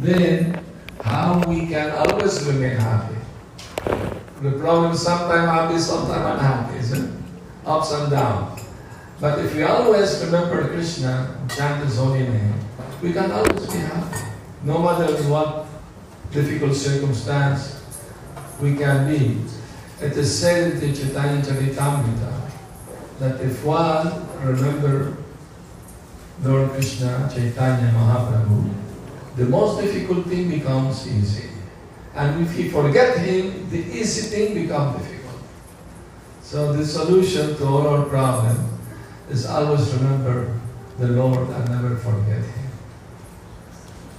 then how we can always remain happy. The problem sometimes happy, sometimes unhappy, isn't it? Ups and downs. But if we always remember Krishna, chant His holy name, we can always be happy. No matter what difficult circumstance we can be. It is said in Chaitanya Charitamrita that if one remember Lord Krishna, Chaitanya Mahaprabhu, the most difficult thing becomes easy. And if you forget him, the easy thing becomes difficult. So the solution to all our problems is always remember the Lord and never forget him.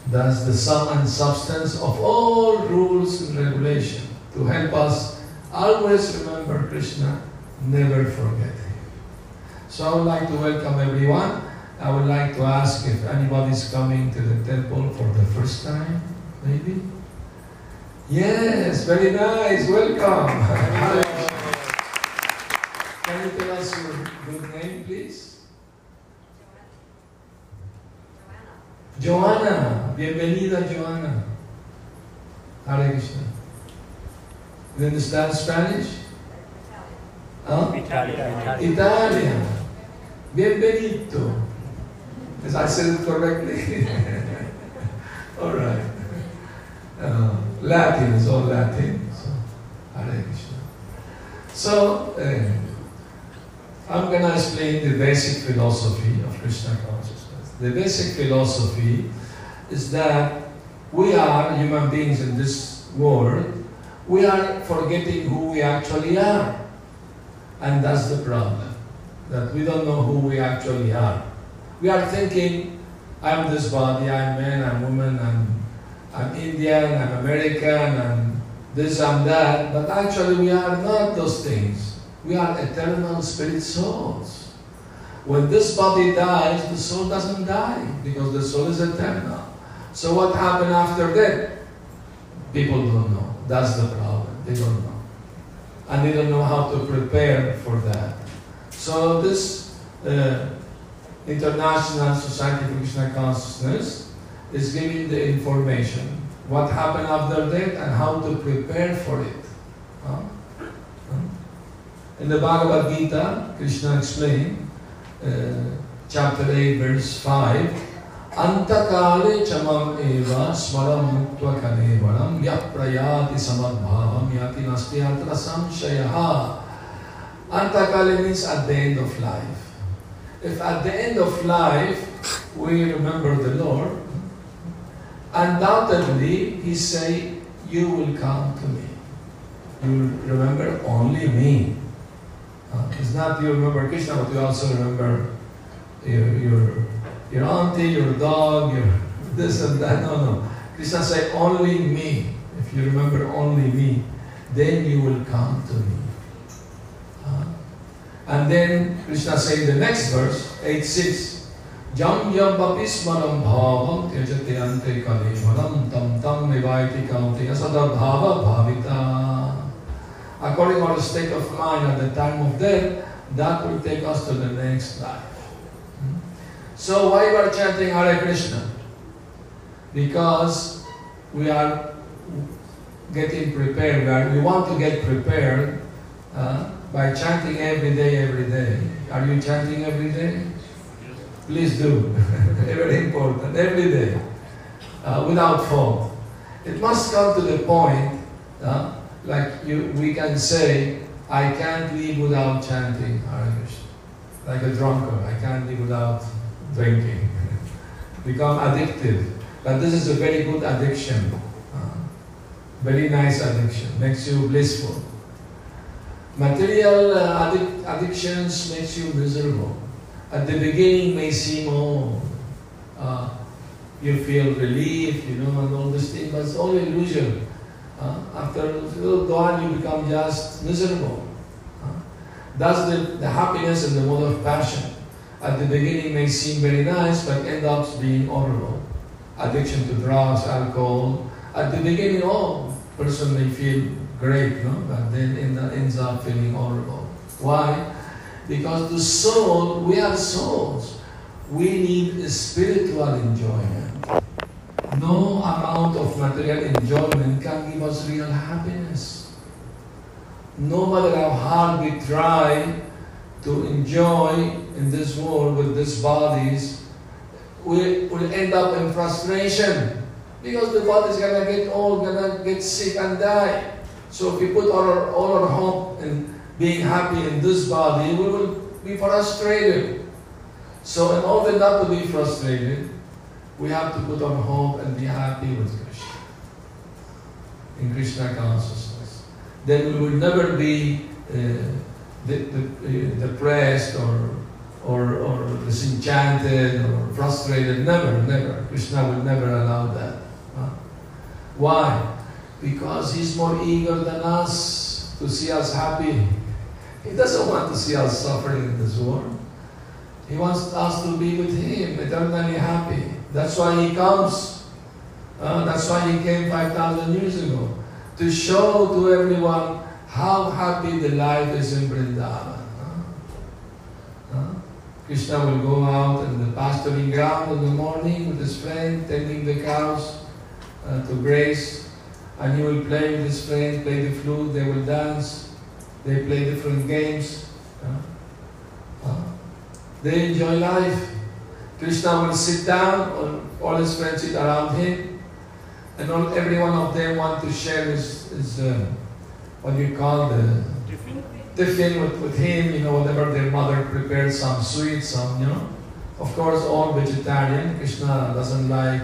That's the sum and substance of all rules and regulation to help us always remember Krishna, never forget him. So I would like to welcome everyone. I would like to ask if anybody is coming to the temple for the first time, maybe? Yes, very nice. Welcome. Can you tell us your good name, please? Joanna. Joanna. Bienvenida, Joanna. Hare Krishna. You understand Spanish? Huh? Italia. Italian. Bienvenido. As I said it correctly. all right. Uh, Latin is all Latin. So, Hare Krishna. So, uh, I'm going to explain the basic philosophy of Krishna consciousness. The basic philosophy is that we are human beings in this world. We are forgetting who we actually are. And that's the problem. That we don't know who we actually are. We are thinking, I'm this body, I'm man, I'm woman, I'm, I'm Indian, I'm American, I'm this, I'm that. But actually, we are not those things. We are eternal spirit souls. When this body dies, the soul doesn't die because the soul is eternal. So, what happened after that? People don't know. That's the problem. They don't know and they don't know how to prepare for that. So this uh, International Society for Krishna Consciousness is giving the information, what happened after that and how to prepare for it. Huh? Huh? In the Bhagavad Gita, Krishna explained, uh, chapter 8, verse 5, अंतकाले चमम एव स्मरम मुक्त कलेवरम यप्रयाति समद्भावम याति नस्ति अत्र संशयः Antakale means at the end of life. if at the end of life we remember the Lord, undoubtedly He say, "You will come to me. You will remember only me." Uh, it's not you remember Krishna, but you also remember your, your your auntie, your dog, your this and that. No, no. Krishna said, only me. If you remember only me, then you will come to me. And then Krishna said the next verse, 8.6, Jam yam papismaram bhavam tyajate ante kalimaram tam tam nivaiti kaunti asada bhava bhavita. According to our state of mind at the time of death, that will take us to the next life. So why we are chanting Hare Krishna? Because we are getting prepared. We, are, we want to get prepared uh, by chanting every day, every day. Are you chanting every day? Please do. Very important. Every day. Uh, without fault. It must come to the point, uh, like you, we can say, I can't live without chanting Hare Krishna. Like a drunkard, I can't live without drinking. Become addicted. But this is a very good addiction. Uh, very nice addiction. Makes you blissful. Material uh, addic- addictions makes you miserable. At the beginning may seem, oh, uh, you feel relief, you know, and all this thing, but it's all illusion. Uh, after a little while, you become just miserable. Uh, that's the, the happiness and the mode of passion at the beginning may seem very nice, but end up being horrible. Addiction to drugs, alcohol. At the beginning, oh, person may feel great, no? But then end ends up feeling horrible. Why? Because the soul, we are souls. We need spiritual enjoyment. No amount of material enjoyment can give us real happiness. No matter how hard we try to enjoy in this world with these bodies, we will end up in frustration because the body is gonna get old, gonna get sick and die. So if we put all our, all our hope in being happy in this body, we will be frustrated. So in order not to be frustrated, we have to put our hope and be happy with Krishna. In Krishna consciousness. Then we will never be uh, uh, depressed or, or, or disenchanted or frustrated. Never, never. Krishna will never allow that. Huh? Why? Because he's more eager than us to see us happy. He doesn't want to see us suffering in this world. He wants us to be with him, eternally happy. That's why he comes. Uh, that's why he came 5,000 years ago. To show to everyone how happy the life is in Vrindavan. Huh? Huh? Krishna will go out in the pasturing ground in the morning with his friend, tending the cows uh, to graze. And he will play with his friend, play the flute, they will dance, they play different games. They enjoy life. Krishna will sit down, all, all his friends sit around him, and all, every one of them want to share his, his uh, what you call the tiffin with, with him, you know, whatever their mother prepared, some sweets, some, you know. Of course, all vegetarian. Krishna doesn't like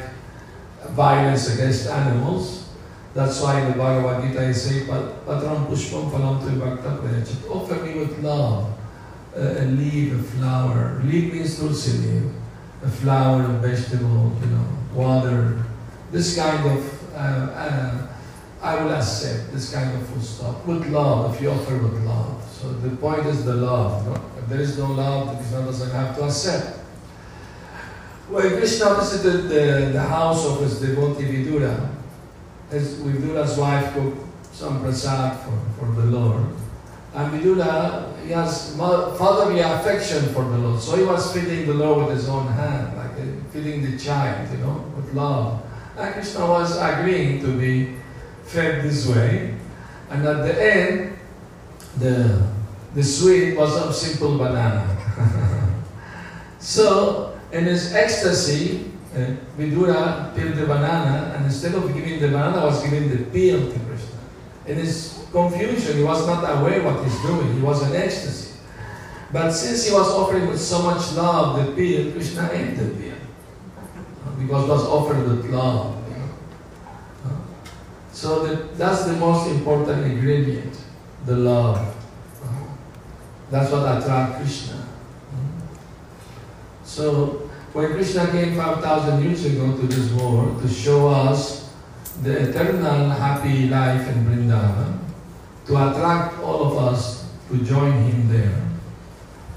violence against animals. That's why in the Bhagavad Gita he says, Patram pushpam phalam tu bhakta prayachat. Offer me with love a, leaf, a flower. Leaf means tulsi leaf. A flower, a vegetable, you know, water. This kind of, uh, uh, I will accept this kind of food stuff. With love, if you offer with love. So the point is the love. No? If there is no love, Krishna doesn't have to accept. When Krishna visited the, the house of his devotee Vidura, his, Vidura's wife cooked some prasad for, for the Lord. And Vidura, he has fatherly affection for the Lord. So he was feeding the Lord with his own hand, like eh, feeding the child, you know, with love. And Krishna was agreeing to be fed this way. And at the end, the, the sweet was of simple banana. so, in his ecstasy, Eh, uh, Vidura peeled the banana, and instead of giving the banana, was giving the peel to Krishna. In his confusion, he was not aware what he's doing. He was in ecstasy. But since he was offering with so much love the peel, Krishna ate the peel. Uh, because it was offered with love. Know? Uh, so that, that's the most important ingredient, the love. Uh, that's what attracts Krishna. So when Krishna came 5,000 years ago to this world to show us the eternal happy life in Vrindavan, to attract all of us to join him there,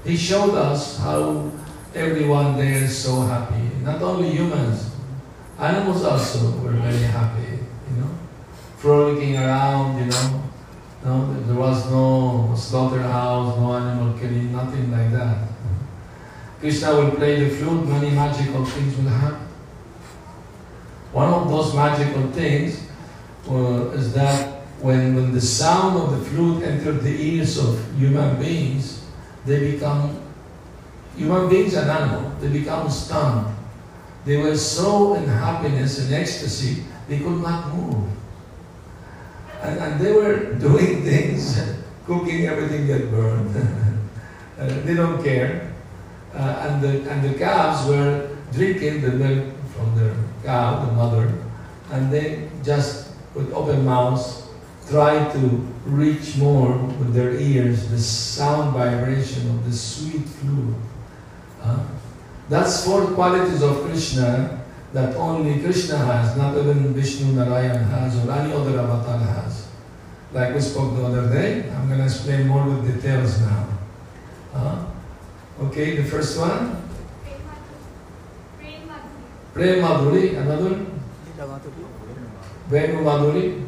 he showed us how everyone there is so happy. Not only humans, animals also were very happy, you know, frolicking around, you know. No, there was no slaughterhouse, no animal killing, nothing like that. Krishna will play the flute, many magical things will happen. One of those magical things uh, is that when, when the sound of the flute entered the ears of human beings, they become, human beings and animals, they become stunned. They were so in happiness and ecstasy, they could not move. And, and they were doing things, cooking, everything get burned. uh, they don't care. Uh, and, the, and the calves were drinking the milk from their cow, the mother, and they just, with open mouths, try to reach more with their ears the sound vibration of the sweet flute. Uh, that's four qualities of Krishna that only Krishna has, not even Vishnu Narayan has or any other avatar has. Like we spoke the other day, I'm going to explain more with details now. Uh, okay, the first one. Prem Madhuri, another. Venu Madhuri,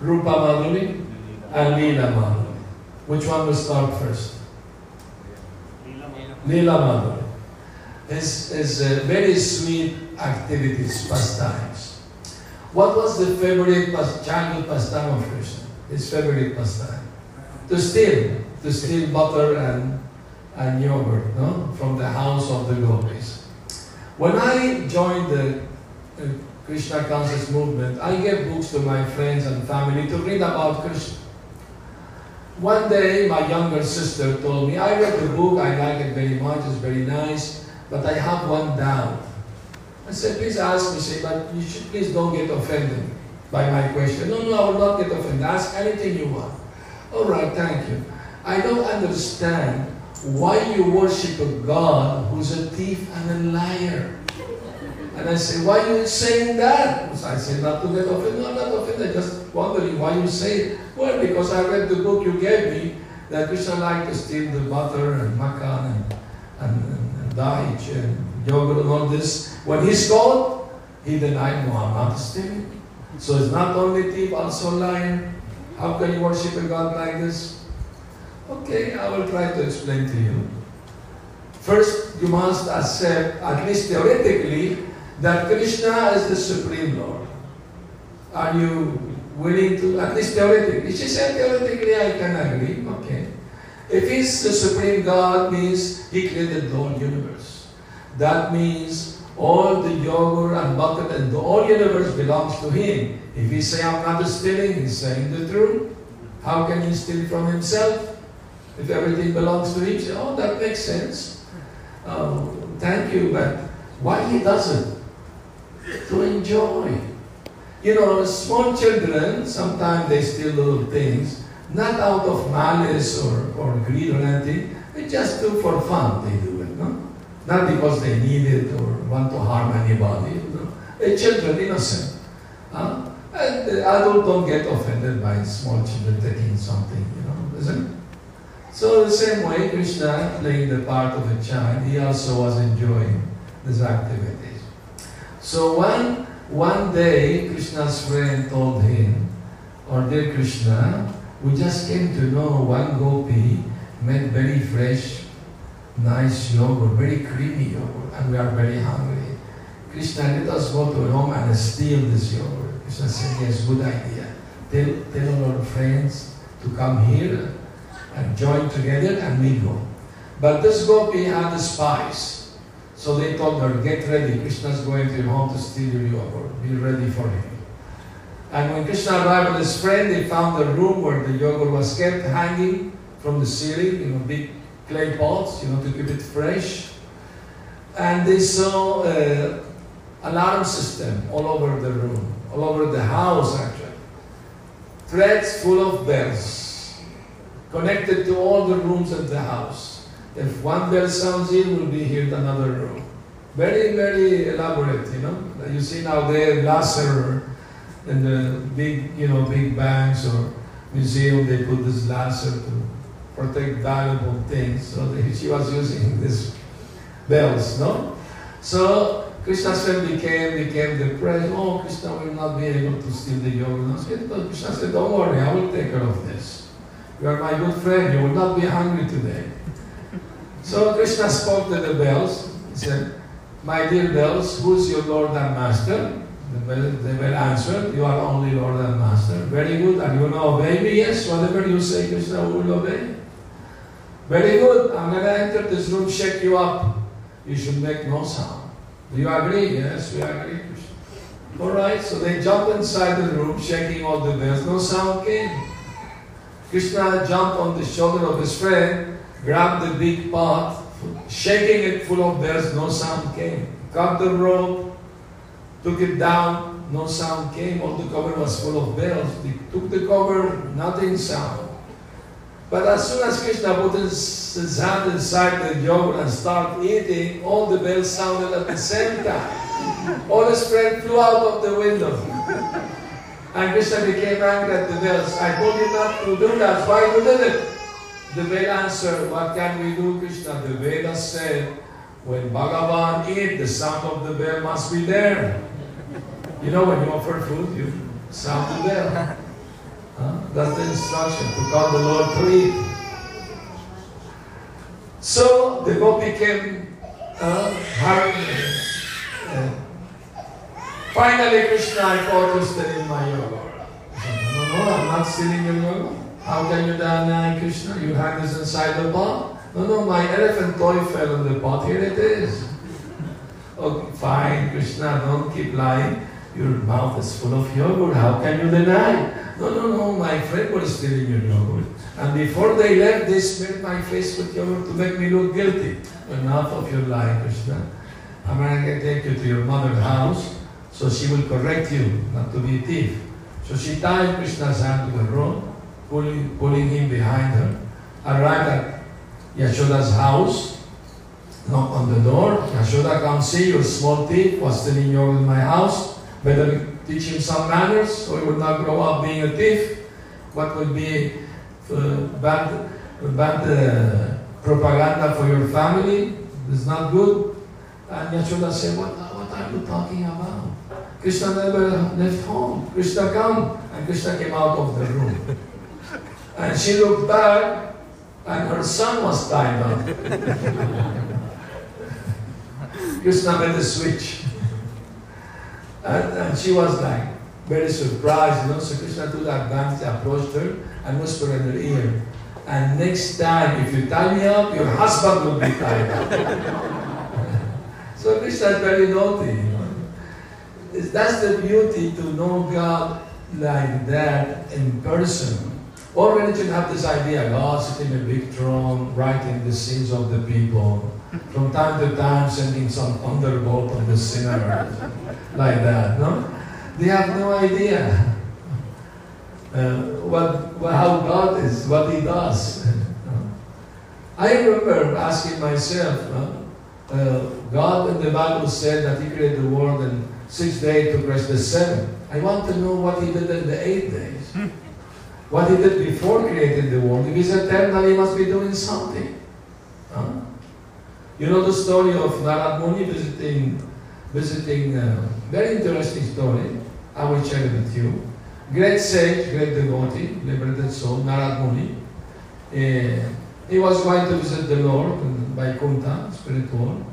Rupa Madhuri, and Leela Madhuri. Which one will start first? Leela Madhuri. Is, is uh, very sweet activities, pastimes. What was the favorite pas- childhood pastime of Krishna? His favorite pastime? To steal, to steal butter and, and yogurt no? from the house of the gopis. When I joined the uh, Krishna conscious movement, I gave books to my friends and family to read about Krishna. One day, my younger sister told me, I read the book, I like it very much, it's very nice, but I have one doubt. I said, please ask me, say, but you should please don't get offended by my question. No, no, I will not get offended. Ask anything you want. All right, thank you. I don't understand why you worship a God who's a thief and a liar. And I say, why are you saying that? I say, not to get offended. I'm not offended. Just wondering why you say it. Well, because I read the book you gave me that Krishna liked to steal the butter and makan and, and, and, daich and yogurt and all this. When he's called, he denied, no, I'm not stealing. So it's not only thief, also liar. How can you worship a God like this? Okay, I will try to explain to you. First, you must accept, at least theoretically, that Krishna is the Supreme Lord. Are you willing to, at least theoretically? She said theoretically I can agree, okay. If he's the Supreme God means he created the whole universe. That means all the yogurt and butter and the whole universe belongs to him. If he say I'm not stealing, he's saying the truth. How can he steal from himself? If everything belongs to him, oh, that makes sense. Oh, thank you, but why he doesn't? To enjoy. You know, small children, sometimes they steal little things, not out of malice or, or greed or anything, they just do for fun, they do it, no? Not because they need it or want to harm anybody, you know? A children, innocent. Huh? And the adult don't get offended by small children taking something, you know, isn't it? So the same way, Krishna playing the part of a child, he also was enjoying these activities. So one, one day, Krishna's friend told him, or dear Krishna, we just came to know one gopi made very fresh, nice yogurt, very creamy yogurt, and we are very hungry. Krishna, let us go to home and steal this yogurt. Krishna said, yes, good idea. Tell, tell all our friends to come here and join together and we go. But this gopi had the spies. So they told her, get ready, Krishna's going to your home to steal your yogurt. Be ready for him. And when Krishna arrived with his friend, they found a room where the yogurt was kept hanging from the ceiling, you know, big clay pots, you know, to keep it fresh. And they saw an alarm system all over the room, all over the house actually. Threads full of bells connected to all the rooms of the house. If one bell sounds in, will be heard another room. Very, very elaborate, you know. You see now there laser in the big, you know, big banks or museum, they put this laser to protect valuable things. So they, she was using these bells, no? So Krishna's friend became became depressed. Oh, Krishna will not be able to steal the yoga. So Krishna said, Don't worry, I will take care of this. You are my good friend, you will not be hungry today. So Krishna spoke to the bells. He said, My dear bells, who's your Lord and Master? The bell, the bell answered, You are only Lord and Master. Very good. Are you to obey me? Yes, whatever you say, Krishna will obey. Very good. I'm going to enter this room, shake you up. You should make no sound. Do you agree? Yes, we agree. Krishna. All right, so they jumped inside the room, shaking all the bells. No sound came. Krishna jumped on the shoulder of his friend, grabbed the big pot, shaking it full of bells. No sound came. Cut the rope, took it down. No sound came. All the cover was full of bells. Took the cover, nothing sound. But as soon as Krishna put his, his hand inside the yogurt and started eating, all the bells sounded at the same time. All his friends flew out of the window. And Krishna became angry at the bells. I told you not to do that. Why you did it? The bell answered, What can we do, Krishna? The Vedas said, when Bhagavan eat, the sound of the bell must be there. You know, when you offer food, you sound the bell. Huh? That's the instruction to call the Lord to eat. So the gopi came uh, hurrying, uh, Finally, Krishna, I thought you stealing my yogurt. No, no, no, I'm not stealing your yogurt. How can you deny Krishna? You have this inside the pot. No, no, my elephant toy fell in the pot. Here it is. Okay, fine, Krishna, don't keep lying. Your mouth is full of yogurt. How can you deny? No, no, no, my friend was stealing your yogurt. And before they left, they smeared my face with yogurt to make me look guilty. Enough of your lie, Krishna. I'm going to take you to your mother's house so she will correct you not to be a thief. So she tied Krishna's hand to the rope, pulling, pulling him behind her. Arrived at Yashoda's house, knock on the door. Yashoda, come see your small thief was stealing yogurt in my house. Better teach him some manners so he would not grow up being a thief. What would be uh, bad, bad uh, propaganda for your family It's not good. And Yashoda said, what, what are you talking about? Krishna never left home. Krishna come. And Krishna came out of the room. And she looked back and her son was tied up. Krishna made a switch. And, and she was like very surprised, you know. So Krishna took advantage, approached her and whispered in her ear. And next time, if you tie me up, your husband will be tied up. so Krishna is very naughty. Know? That's the beauty to know God like that in person. All religion have this idea, God sitting in a big throne, writing the sins of the people. From time to time sending some thunderbolt on the sinner, like that, no? They have no idea uh, what, how God is, what He does. I remember asking myself, uh, uh, God in the Bible said that He created the world in six days to rest the seventh. I want to know what He did in the eight days. What He did before creating the world. If He's eternal, He must be doing something. Huh? You know the story of Narad Muni visiting, visiting, uh, very interesting story. I will share it with you. Great sage, great devotee, liberated soul, Narad Muni. Uh, he was going to visit the Lord by Vaikuntha, spiritual.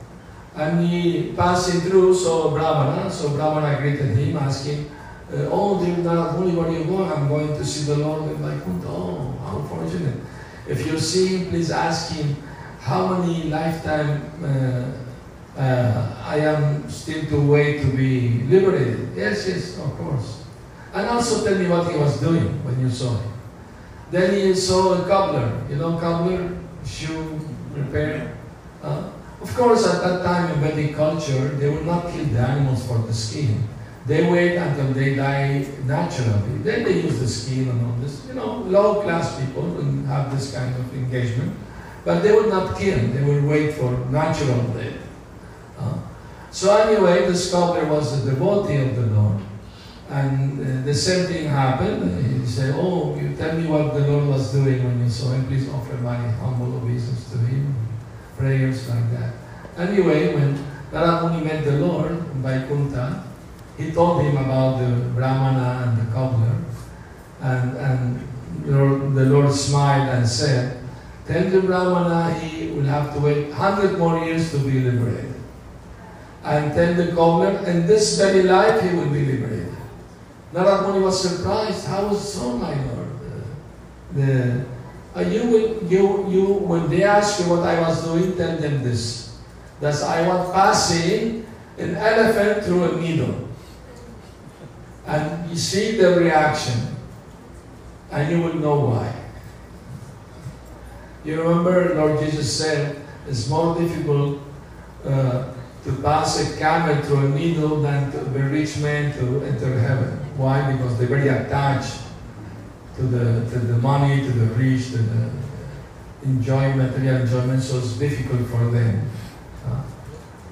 And he passing through, saw Brahmana. So Brahmana greeted him, asking, Oh, Narad Muni, where are you going? I'm going to see the Lord in Vaikuntha. Oh, how fortunate. If you see him, please ask him, how many lifetime uh, uh, I am still to wait to be liberated? Yes, yes, of course. And also tell me what he was doing when you saw him. Then he saw a cobbler. You know cobbler? Shoe repair. Of course, at that time in Vedic culture, they would not kill the animals for the skin. They wait until they die naturally. Then they use the skin and all this. You know, low class people will have this kind of engagement. But they would not kill, they would wait for natural death. Uh, so anyway, the scholar was a devotee of the Lord. And uh, the same thing happened. He said, oh, you tell me what the Lord was doing when you saw him. Please offer my humble obeisance to him. Prayers like that. Anyway, when Narad met the Lord by Kunta, he told him about the Brahmana and the cobbler. And, and the Lord smiled and said, Tell the Brahmana he will have to wait 100 more years to be liberated. And tell the cobbler, in this very life he will be liberated. Narad was surprised. How is so, my Lord? Uh, the, uh, you, will, you, you, when they ask you what I was doing, tell them this. That I was passing an elephant through a needle. And you see the reaction. And you will know why. You remember Lord Jesus said, it's more difficult uh, to pass a camel through a needle than to a rich man to enter heaven. Why? Because they're very attached to the, to the money, to the rich, to the enjoyment, material enjoyment, so it's difficult for them. Uh,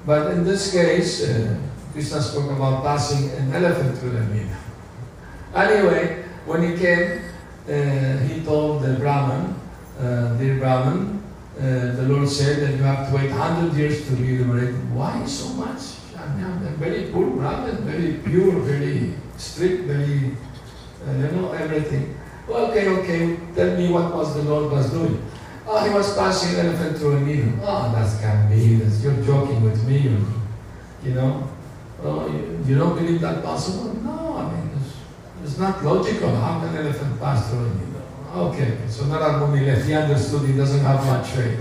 but in this case, uh, Krishna spoke about passing an elephant through the needle. Anyway, when he came, uh, he told the Brahman, uh, dear Brahman, uh, the Lord said that you have to wait 100 years to be liberated. Why so much? I mean, I'm a very poor Brahman, very pure, very strict, very, uh, you know, everything. Okay, okay, tell me what was the Lord was doing. Oh, he was passing an elephant through a needle. Oh, that can't be. That's, you're joking with me, you, know. Oh, you, you don't believe that possible? No, I mean, it's, it's not logical. How can an elephant pass through a needle? Okay, so Narad left. He understood he doesn't have much faith.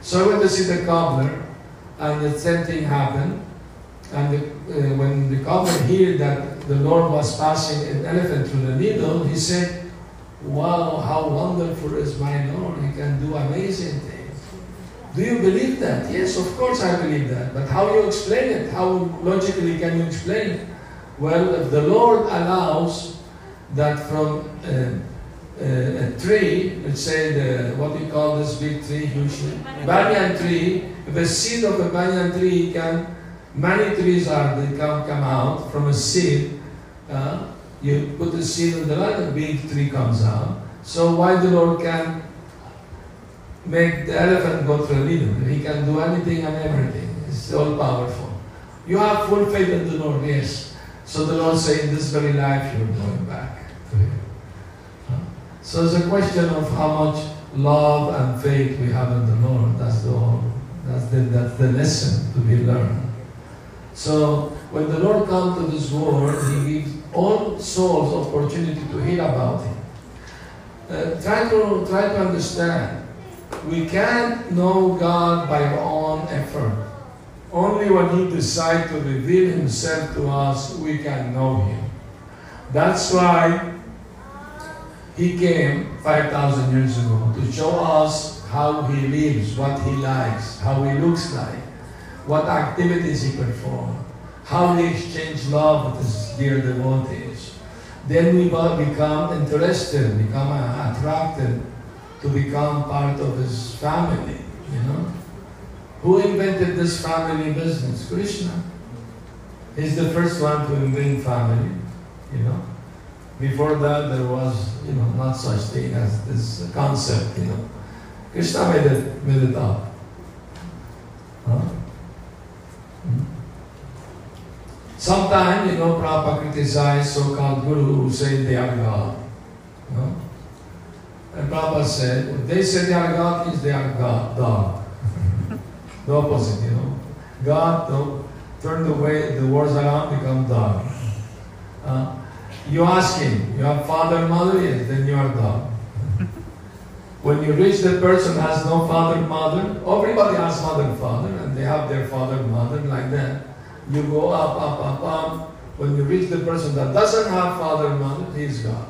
So I went to see the cobbler, and the same thing happened. And the, uh, when the cobbler heard that the Lord was passing an elephant through the needle, he said, Wow, how wonderful is my Lord. He can do amazing things. Do you believe that? Yes, of course I believe that. But how do you explain it? How logically can you explain it? Well, if the Lord allows that from uh, uh, a tree, let's say the, what do you call this big tree usually? Banyan tree. A seed of a banyan tree can, many trees are, they can come out from a seed. Uh, you put the seed in the land, a big tree comes out. So why the Lord can make the elephant go through a needle. He can do anything and everything. He's all powerful. You have full faith in the Lord, yes. So the Lord says, in this very life you're going back to Him. So it's a question of how much love and faith we have in the Lord. That's the whole, that's the, that's the lesson to be learned. So when the Lord comes to this world, He gives all souls opportunity to hear about Him. Uh, try to try to understand we can't know God by our own effort. Only when He decides to reveal Himself to us, we can know Him. That's why He came 5,000 years ago to show us how He lives, what He likes, how He looks like, what activities He performs, how He exchange love with His dear devotees. Then we become interested, become attracted to become part of his family, you know. Who invented this family business? Krishna. He's the first one to invent family, you know. Before that, there was, you know, not such thing as this concept, you know. Krishna made it, made it up. Huh? Hmm? Sometimes, you know, Prabhupada criticized so-called guru who say they are God. And Prabhupada said, if they say they are God, means they are God, dog. the opposite, you know. God, don't turn the way the words around, become dog. Uh, you ask him, you have father, and mother, yes, then you are dog. when you reach the person has no father, and mother, everybody has mother, and father, and they have their father, and mother, like that. You go up, up, up, up. When you reach the person that doesn't have father, and mother, he is God.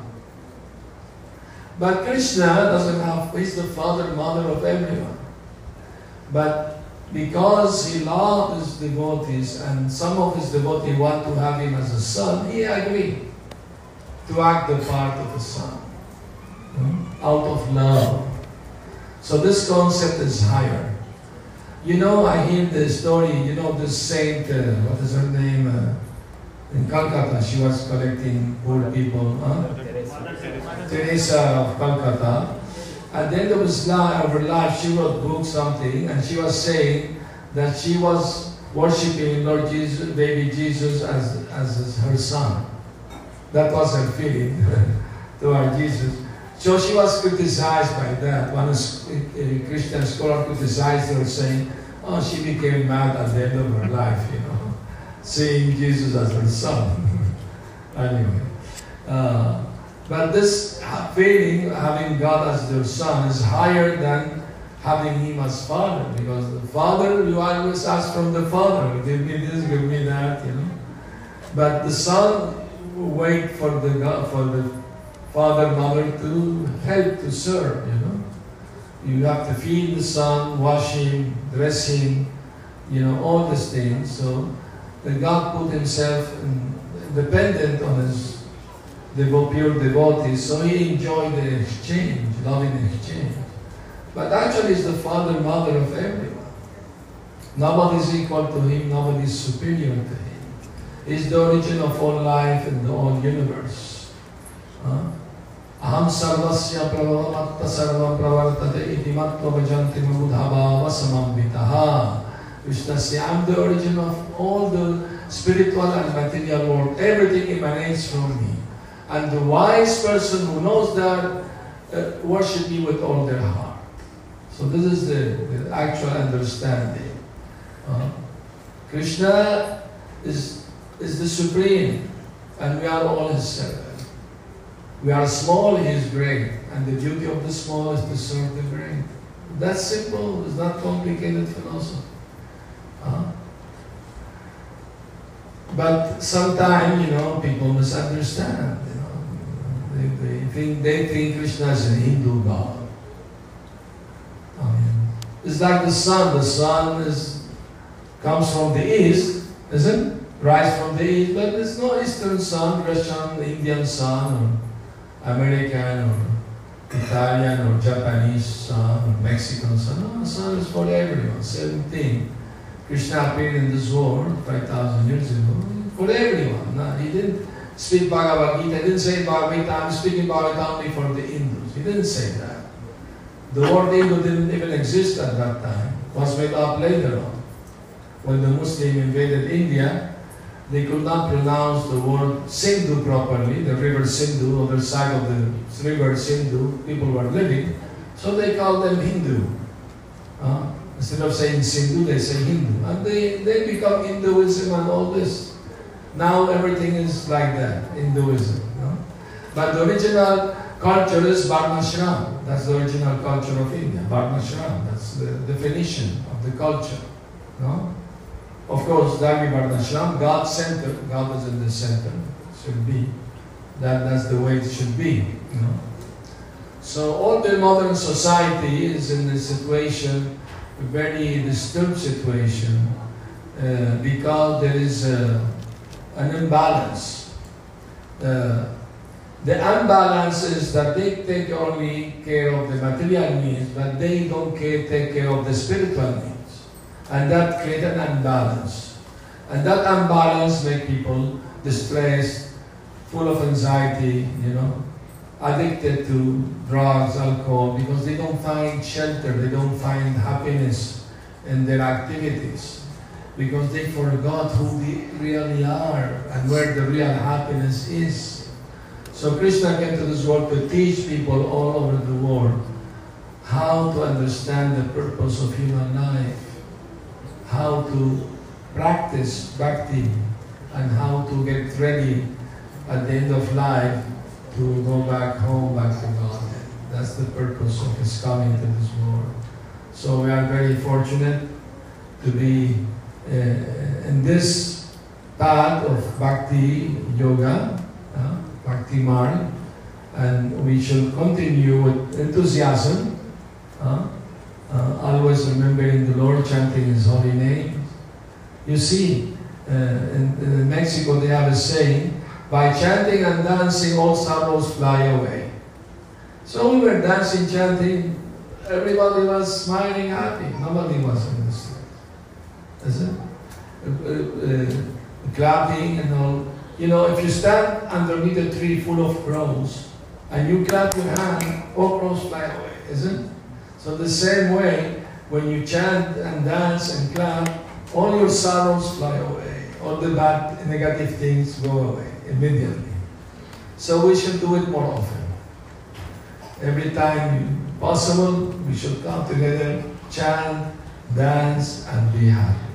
But Krishna doesn't have, he's the father, and mother of everyone. But because he loved his devotees and some of his devotees want to have him as a son, he agreed to act the part of a son hmm? out of love. So this concept is higher. You know, I hear the story, you know, this saint, uh, what is her name? Uh, in Calcutta, she was collecting poor people. Huh? Teresa of Calcutta. At the end of, his life, of her life, she wrote book something, and she was saying that she was worshiping Lord Jesus, baby Jesus, as, as her son. That was her feeling to our Jesus. So she was criticized by that. One a Christian scholar criticized her, saying, "Oh, she became mad at the end of her life, you know, seeing Jesus as her son." anyway. Uh, but this feeling, having God as their son, is higher than having Him as Father. Because the Father, you always ask from the Father, give me this, give me that, you know. But the Son, wait for the God, for the Father, Mother to help, to serve, you know. You have to feed the Son, wash Him, dress Him, you know, all these things. So that God put Himself in, dependent on His pure devotees, so he enjoyed the exchange, loving exchange. But actually, he's the father, mother of everyone. Nobody is equal to him, nobody is superior to him. He's the origin of all life and the whole universe. Aham sarvam pravartate iti matva vajanti mabudhava vasamambitaha. Krishna says, I'm the origin of all the spiritual and material world. Everything emanates from me. And the wise person who knows that uh, worship me with all their heart. So this is the, the actual understanding. Uh, Krishna is, is the supreme, and we are all his servants. We are small, he is great, and the duty of the small is to serve the great. That's simple, it's not complicated philosophy. Huh? But sometimes, you know, people misunderstand. You know, they, they think they think Krishna is an Hindu god. Mean, it's like the sun. The sun is comes from the east, isn't? Rise from the east, but there's no eastern sun, Russian, Indian sun, or American, or Italian, or Japanese or Mexican sun. No, sun is for everyone. Same thing. Krishna appeared in this world 5,000 years ago for everyone. No, he didn't speak Bhagavad Gita. He didn't say Bhagavad Gita, I'm speaking Bhagavad Gita only for the Hindus. He didn't say that. The word Hindu didn't even exist at that time. It was made up later on. When the Muslim invaded India, they could not pronounce the word Sindhu properly, the river Sindhu, other side of the river Sindhu, people were living, so they called them Hindu. Uh, Instead of saying Sindhu, they say Hindu. And they, they become Hinduism and all this. Now everything is like that, Hinduism. No? But the original culture is Varnashram. That's the original culture of India, Varnashram. That's the definition of the culture. No? Of course, Dharmi Varnashram, God center, God is in the center, should be. That, that's the way it should be. You know? So all the modern society is in the situation a very disturbed situation uh, because there is uh, an imbalance. Uh, the imbalance is that they take only care of the material needs, but they don't care, take care of the spiritual needs. And that creates an imbalance. And that imbalance makes people distressed, full of anxiety, you know, addicted to drugs, alcohol, because they don't find shelter, they don't find happiness in their activities, because they forgot who they really are and where the real happiness is. So Krishna came to this world to teach people all over the world how to understand the purpose of human life, how to practice bhakti, and how to get ready at the end of life to go back home, back to God. That's the purpose of His coming to this world. So we are very fortunate to be uh, in this path of Bhakti Yoga, uh, Bhakti Marg, and we shall continue with enthusiasm, uh, uh, always remembering the Lord, chanting His holy name. You see, uh, in, in Mexico they have a saying, by chanting and dancing, all sorrows fly away. So we were dancing, chanting, everybody was smiling, happy. Nobody was in the street. Is it? Uh, uh, uh, clapping and all. You know, if you stand underneath a tree full of crows and you clap your hand, all crows fly away, isn't it? So the same way, when you chant and dance and clap, all your sorrows fly away. All the bad, negative things go away immediately. So we should do it more often. Every time possible, we should come together, chant, dance, and be happy.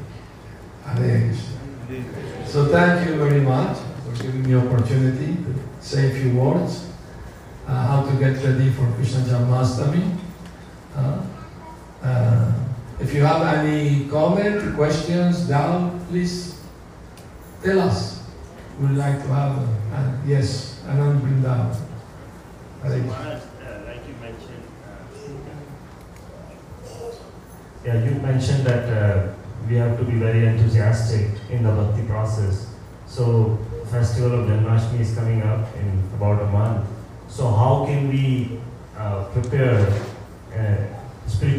Hare Krishna. So thank you very much for giving me opportunity to say a few words. Uh, how to get ready for Krishna Janmashtami. Uh, if you have any comment, questions, doubt, please tell us. We'd like to have, a, uh, yes, Anand Vrindavan. Hare Krishna. Maharaj, uh, like you mentioned, uh, yeah, you mentioned that uh, we have to be very enthusiastic in the bhakti process. So, festival of Janmashtami is coming up in about a month. So, how can we uh, prepare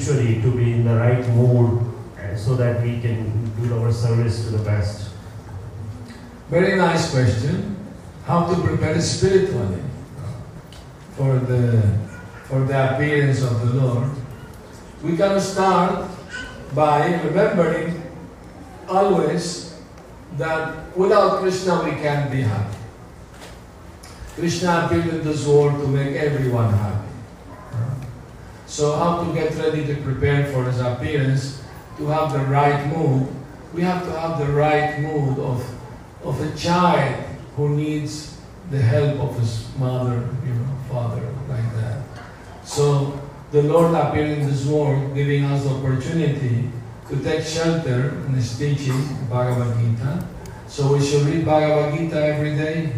spiritually to be in the right mood uh, so that we can do our service to the best? Very nice question. How to prepare spiritually for the for the appearance of the Lord. We can start by remembering always that without Krishna we can't be happy. Krishna appeared in this world to make everyone happy. So how to get ready to prepare for his appearance, to have the right mood, we have to have the right mood of of a child who needs the help of his mother, you know, father, like that. So the Lord appeared in this world, giving us the opportunity to take shelter in His teaching, Bhagavad Gita. So we should read Bhagavad Gita every day.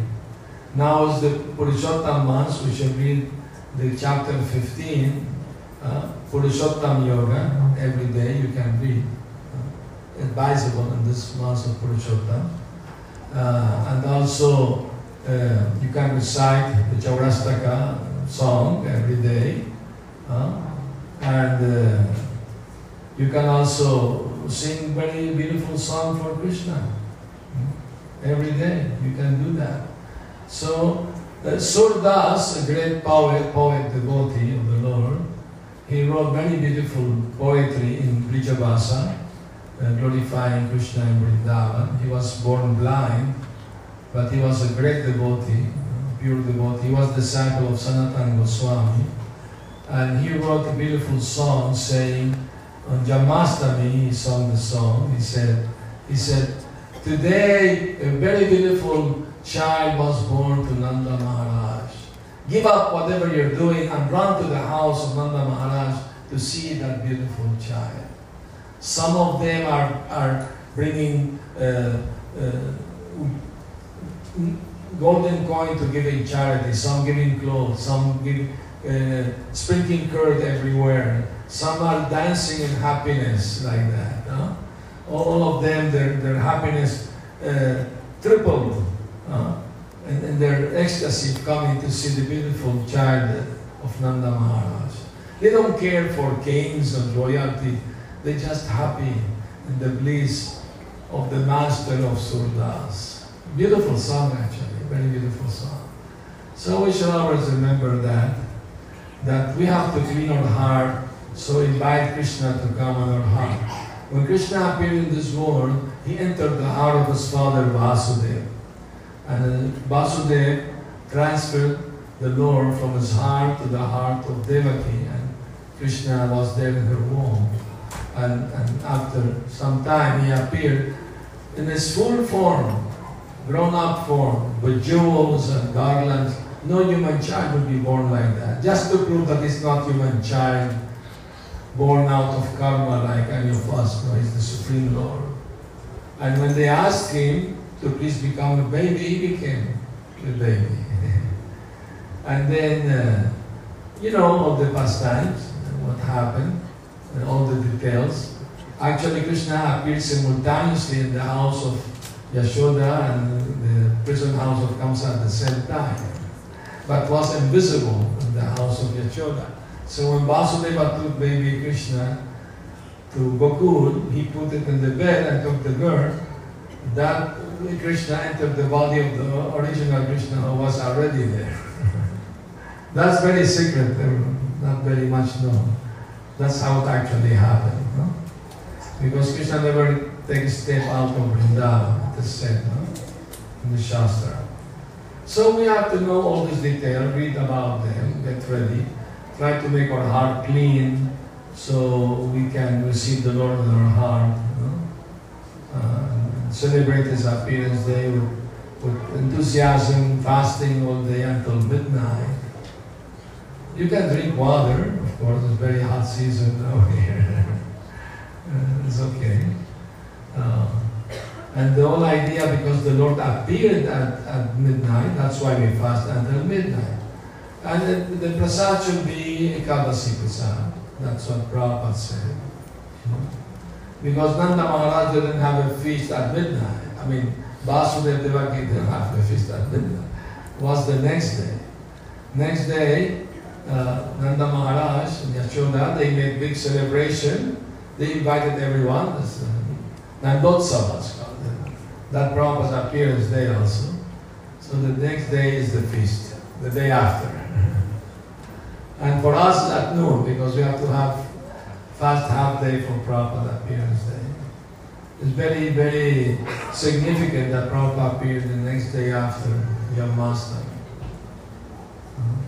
Now is the Purushottam month, we should read the chapter 15, uh, Purushottam Yoga, every day you can read. Uh, advisable in this month of Purushottam. Uh, and also uh, you can recite the Chaurastaka song every day. Uh, and you can also sing very beautiful song for Krishna. Hmm? Every day you can do that. So uh, Surdas, a great poet, poet devotee he wrote very beautiful poetry in Brajabhasha, uh, glorifying Krishna in Vrindavan. He was born blind, but he was a great devotee, pure devotee. He was disciple of Sanatana Goswami. And he wrote a beautiful song saying, on Janmashtami, he sung the song. He said, he said, today a very beautiful child was born to Nanda Maharaj. Give up whatever you're doing and run to the house of Nanda Maharaj to see that beautiful child. Some of them are, are bringing uh, uh, golden coin to give in charity, some giving clothes, some give uh, sprinkling curd everywhere. Some are dancing in happiness like that. Huh? All of them, their, their happiness uh, tripled. And, their ecstasy coming to see the beautiful child of Nanda Maharaj. They don't care for kings and royalty. They're just happy in the bliss of the master of Surdas. Beautiful song actually, very beautiful song. So we should always remember that, that we have to clean our heart so invite Krishna to come in our heart. When Krishna appeared in this world, he entered the heart of his father Vasudeva. And Vasudeva transferred the Lord from his heart to the heart of Devaki. And Krishna was there in her womb. And, and after some time, he appeared in his full form, grown up form, with jewels and garlands. No human child would be born like that. Just to prove that he's not human child, born out of karma like any of us. No, he's the Supreme Lord. And when they asked him to please become a baby, he became a baby. and then, uh, you know, all the pastimes, what happened, and all the details. Actually, Krishna appeared simultaneously in the house of Yashoda and the prison house of Kamsa at the same time, but was invisible in the house of Yashoda. So when Vasudeva took baby Krishna to Gokul, he put it in the bed and took the girl. That Krishna entered the body of the original Krishna who was already there. That's very secret, not very much known. That's how it actually happened. No? Because Krishna never takes step out of Vrindavan, it is said no? in the Shastra. So we have to know all this detail, read about them, get ready, try to make our heart clean so we can receive the Lord in our heart. Uh, celebrate His appearance day with, with enthusiasm, fasting all day until midnight. You can drink water, of course, it's very hot season now here. uh, it's okay. Uh, and the whole idea, because the Lord appeared at, at midnight, that's why we fast until midnight. And the, the prasad should be Ekadasi prasad. That's what Prabhupada said. Because Nanda Maharaj didn't have a feast at midnight. I mean, Vasudeva Devaki didn't have a feast at midnight. Was the next day. Next day, uh, Nanda Maharaj and Yashoda, they made big celebration. They invited everyone. This, uh, Nandotsava called it. That Prabhupada's appearance day also. So the next day is the feast, the day after. and for us at noon, because we have to have fast half day for Prabhupada appearance day. It's very, very significant that Prabhupada appeared the next day after. Uh-huh.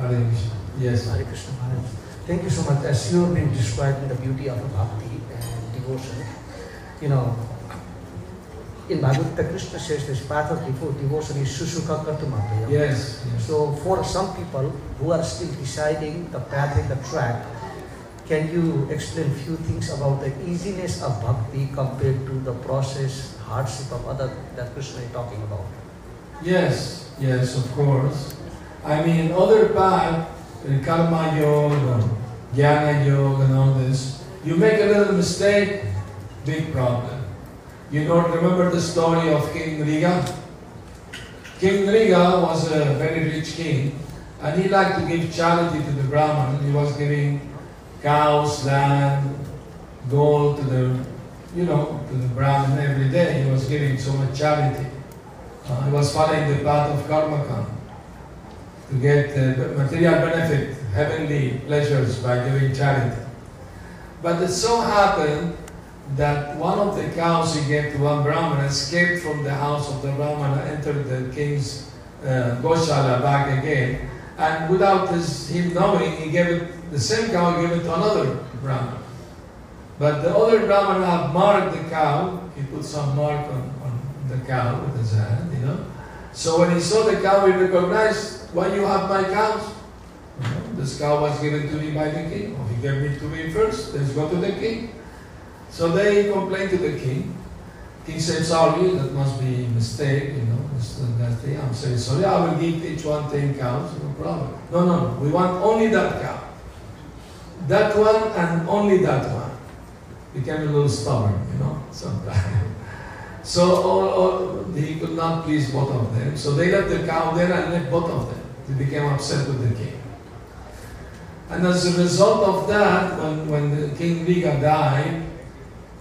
Hare Krishna. Yes. Hare Krishna Maharaj. Thank you so much. As you have been describing the beauty of bhakti and devotion, you know, in Bhagavad Gita, Krishna says this path of devo- devotion is susukha kartumapaya. Yes, yes. So for some people who are still deciding the path and the track, can you explain few things about the easiness of bhakti compared to the process, hardship of other that Krishna is talking about? Yes, yes, of course. I mean, other path, uh, karma yoga, jnana yoga, and all this, you make a little mistake, big problem. You don't remember the story of King Nriga? King Nriga was a very rich king, and he liked to give charity to the Brahman. He was giving cows, land, gold to the, you know, to the Brahman every day. He was giving so much charity. Uh, he was following the path of karma to get uh, material benefit, heavenly pleasures by giving charity. But it so happened that one of the cows he gave to one Brahman escaped from the house of the Brahman and entered the king's uh, Goshala back again. And without his, him knowing, he gave it, the same cow it to another Brahman. But the other Brahman had marked the cow, he put some mark on, on the cow with his hand, you know. So when he saw the cow, he recognized, why you have my cows? You know, this cow was given to me by the king. Oh, he gave me to me first, let's go to the king. So they complained to the king. King said, sorry, that must be a mistake, you know, that thing. I'm saying, sorry, I will give each one 10 cows, no problem. No, no, no, we want only that cow. That one and only that one. Became a little stubborn, you know, sometimes. So all, all, he could not please both of them. So they left the cow there and left both of them. They became upset with the king. And as a result of that, when, when King Nriga died,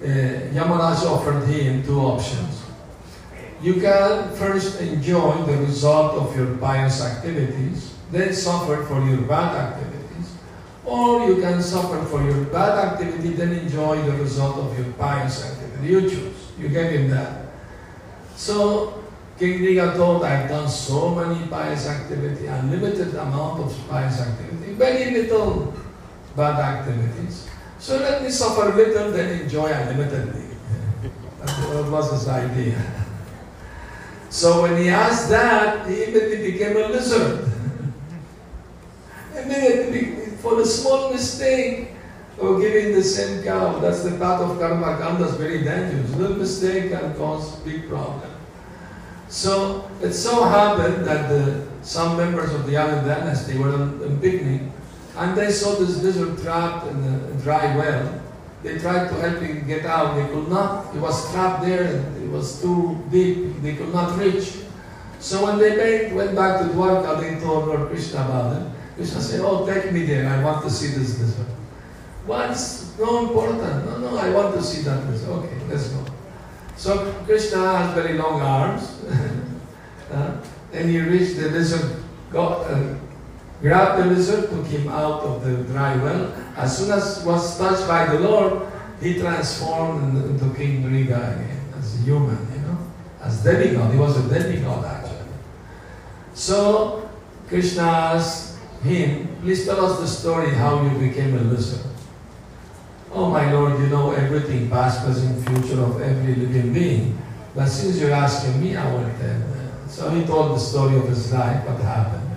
uh, Yamaraj offered him two options. You can first enjoy the result of your pious activities, then suffer for your bad activities, or you can suffer for your bad activity, then enjoy the result of your pious activity. You choose. You gave him that. So King Nriga thought, I've done so many pious activity, unlimited amount of pious activity, very little bad activities. So let me suffer little, then enjoy unlimitedly. That was his idea. So when he asked that, he immediately became a lizard. immediately, for a small mistake of giving the same cow, that's the path of karma. Karma is very dangerous. Little mistake can cause big problem. So it so happened that the, some members of the Yadu dynasty were on, a picnic and they saw this lizard trapped in a dry well. They tried to help him get out. They could not. He was trapped there it was too deep. They could not reach. So when they went back to Dwarka, they told Lord Krishna about it. Krishna said, oh, take me there. I want to see this lizard. What's no important? No, no, I want to see that. Okay, let's go. So Krishna has very long arms. uh, and he reached the lizard, got, uh, grabbed the lizard, took him out of the dry well. As soon as was touched by the Lord, he transformed into King Nriga again, as a human, you know, as demigod. He was a demigod actually. So Krishna asked him, please tell us the story how you became a lizard. Oh my Lord, you know everything, past, present, future of every living being. But since you're asking me, I will tell. So he told the story of his life, what happened.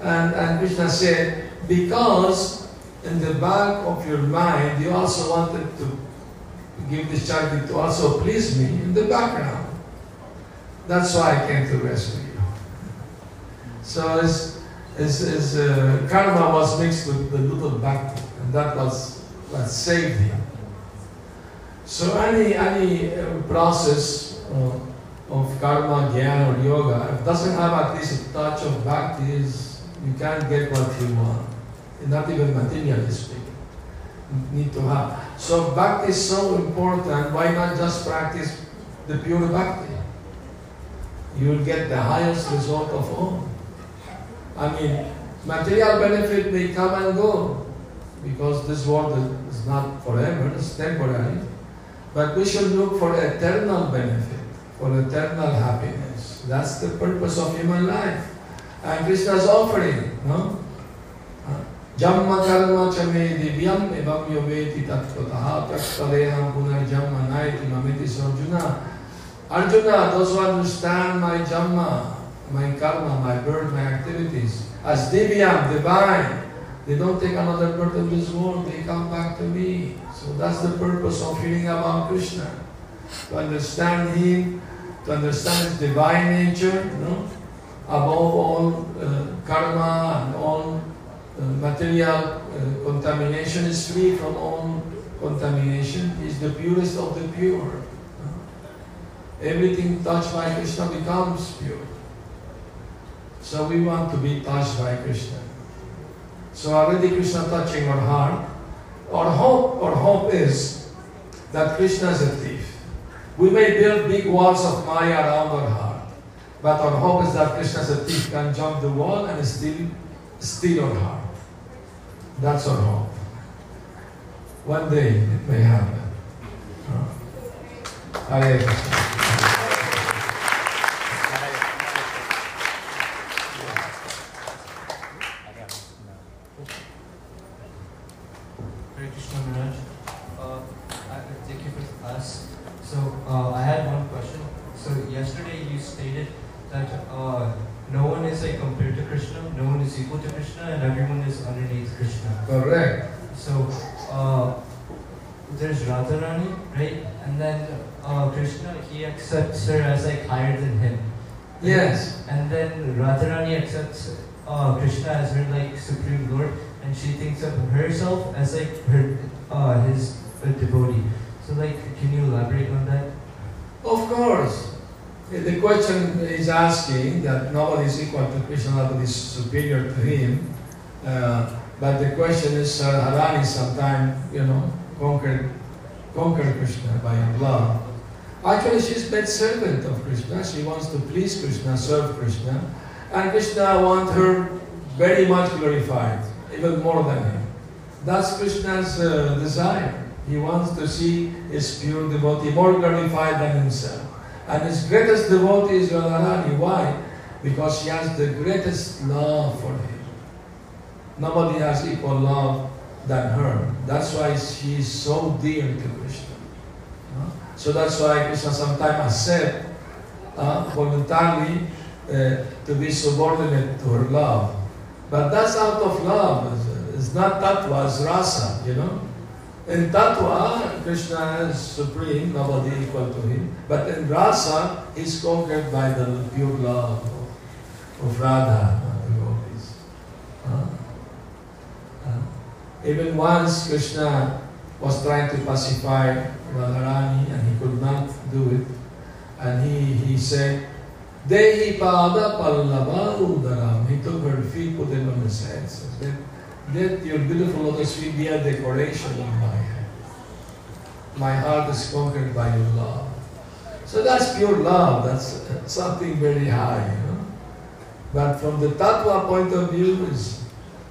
And, and Krishna said, because in the back of your mind, you also wanted to give this child to also please me in the background. That's why I came to rescue you. So his, his, uh, karma was mixed with the little bhakti, and that was what saved him. So any, any uh, process uh, of karma, jnana, or yoga, if it doesn't have at least a touch of bhakti, is you can't get what you want. Not even materially speaking. Need to have. So bhakti is so important, why not just practice the pure bhakti? You will get the highest result of all. I mean, material benefit may come and go because this world is not forever, it's temporary. But we should look for eternal benefit, for eternal happiness. That's the purpose of human life. And Krishna's offering, no? Jamma karma cha me divyam evam yoveti tattvataha tattaleham punarjamma naiti mamiti sarjuna. Arjuna, those who understand my Jamma, my karma, my birth, my activities, as Divyam, divine, they don't take another birth in this world, they come back to me. So that's the purpose of hearing about Krishna. To understand Him, to understand His divine nature, you know, above all uh, karma and all uh, material uh, contamination is free from all contamination. He's the purest of the pure. Everything touched by Krishna becomes pure. So we want to be touched by Krishna. So already Krishna touching our heart. Our hope, our hope is that Krishna is a thief. We may build big walls of Maya around our heart, but our hope is that Krishna is a thief can jump the wall and steal, steal our heart. That's our hope. One day it may happen. Hare Krishna Maharaj. Uh, I- thank you for the class. So uh, I had one question. So yesterday you stated that uh, no one is like compared to Krishna, no one is equal to Krishna, and everyone is underneath Krishna. Correct. So uh, there's Radharani, right? And then uh, Krishna, he accepts her as like higher than him. Yes. And then Radharani accepts uh, Krishna as her like supreme lord, and she thinks of herself as like her uh, his uh, devotee. So like, can you elaborate on that? Of course. The question is asking that nobody is equal to Krishna, nobody is superior to him. Uh, but the question is, uh, Harani sometimes, you know, conquered, conquered Krishna by love. Actually, she's made servant of Krishna. She wants to please Krishna, serve Krishna. And Krishna wants her very much glorified, even more than him. That's Krishna's uh, desire. He wants to see his pure devotee more glorified than himself. And his greatest devotee is Radharani. Why? Because she has the greatest love for him. Nobody has equal love than her. That's why she is so dear to Krishna. So that's why Krishna sometimes accept uh, voluntarily uh, to be subordinate to her love. But that's out of love. It's, not tattva, it's rasa, you know. In tattva, Krishna is supreme, nobody equal to him. But in rasa, he's conquered by the pure love of, of Radha, the devotees. Uh, uh, even once Krishna was trying to pacify And he could not do it. And he, he said, Dehi pada pallava udaram. He took her feet, put them on his head. So said, Let your beautiful lotus feet be a decoration on my head. My heart is conquered by your love. So that's pure love. That's something very high, you know. But from the tattva point of view, is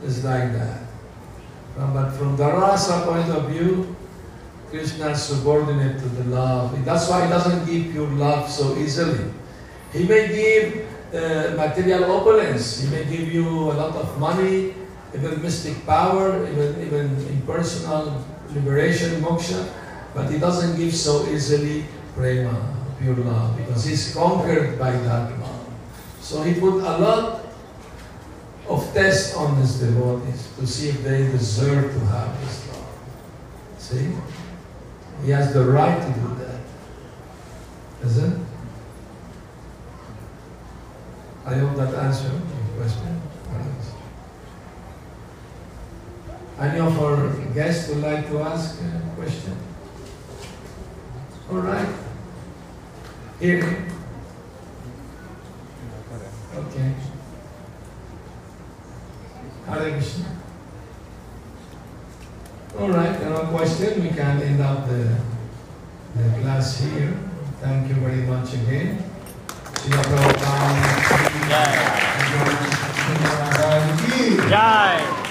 is like that. But from the rasa point of view, Krishna is subordinate to the love. That's why he doesn't give pure love so easily. He may give uh, material opulence. He may give you a lot of money, even mystic power, even, even impersonal liberation, moksha, but he doesn't give so easily prema, pure love, because he's conquered by that love. So he put a lot of tests on his devotees to see if they deserve to have his love. See? He has the right to do that. Isn't it? I hope that answered your question. Any of our guests would like to ask a question? All right. Here. Okay. Hare Krishna. All right, no question. We can end up the, the class here. Thank you very much again. Prabhupada. Jai.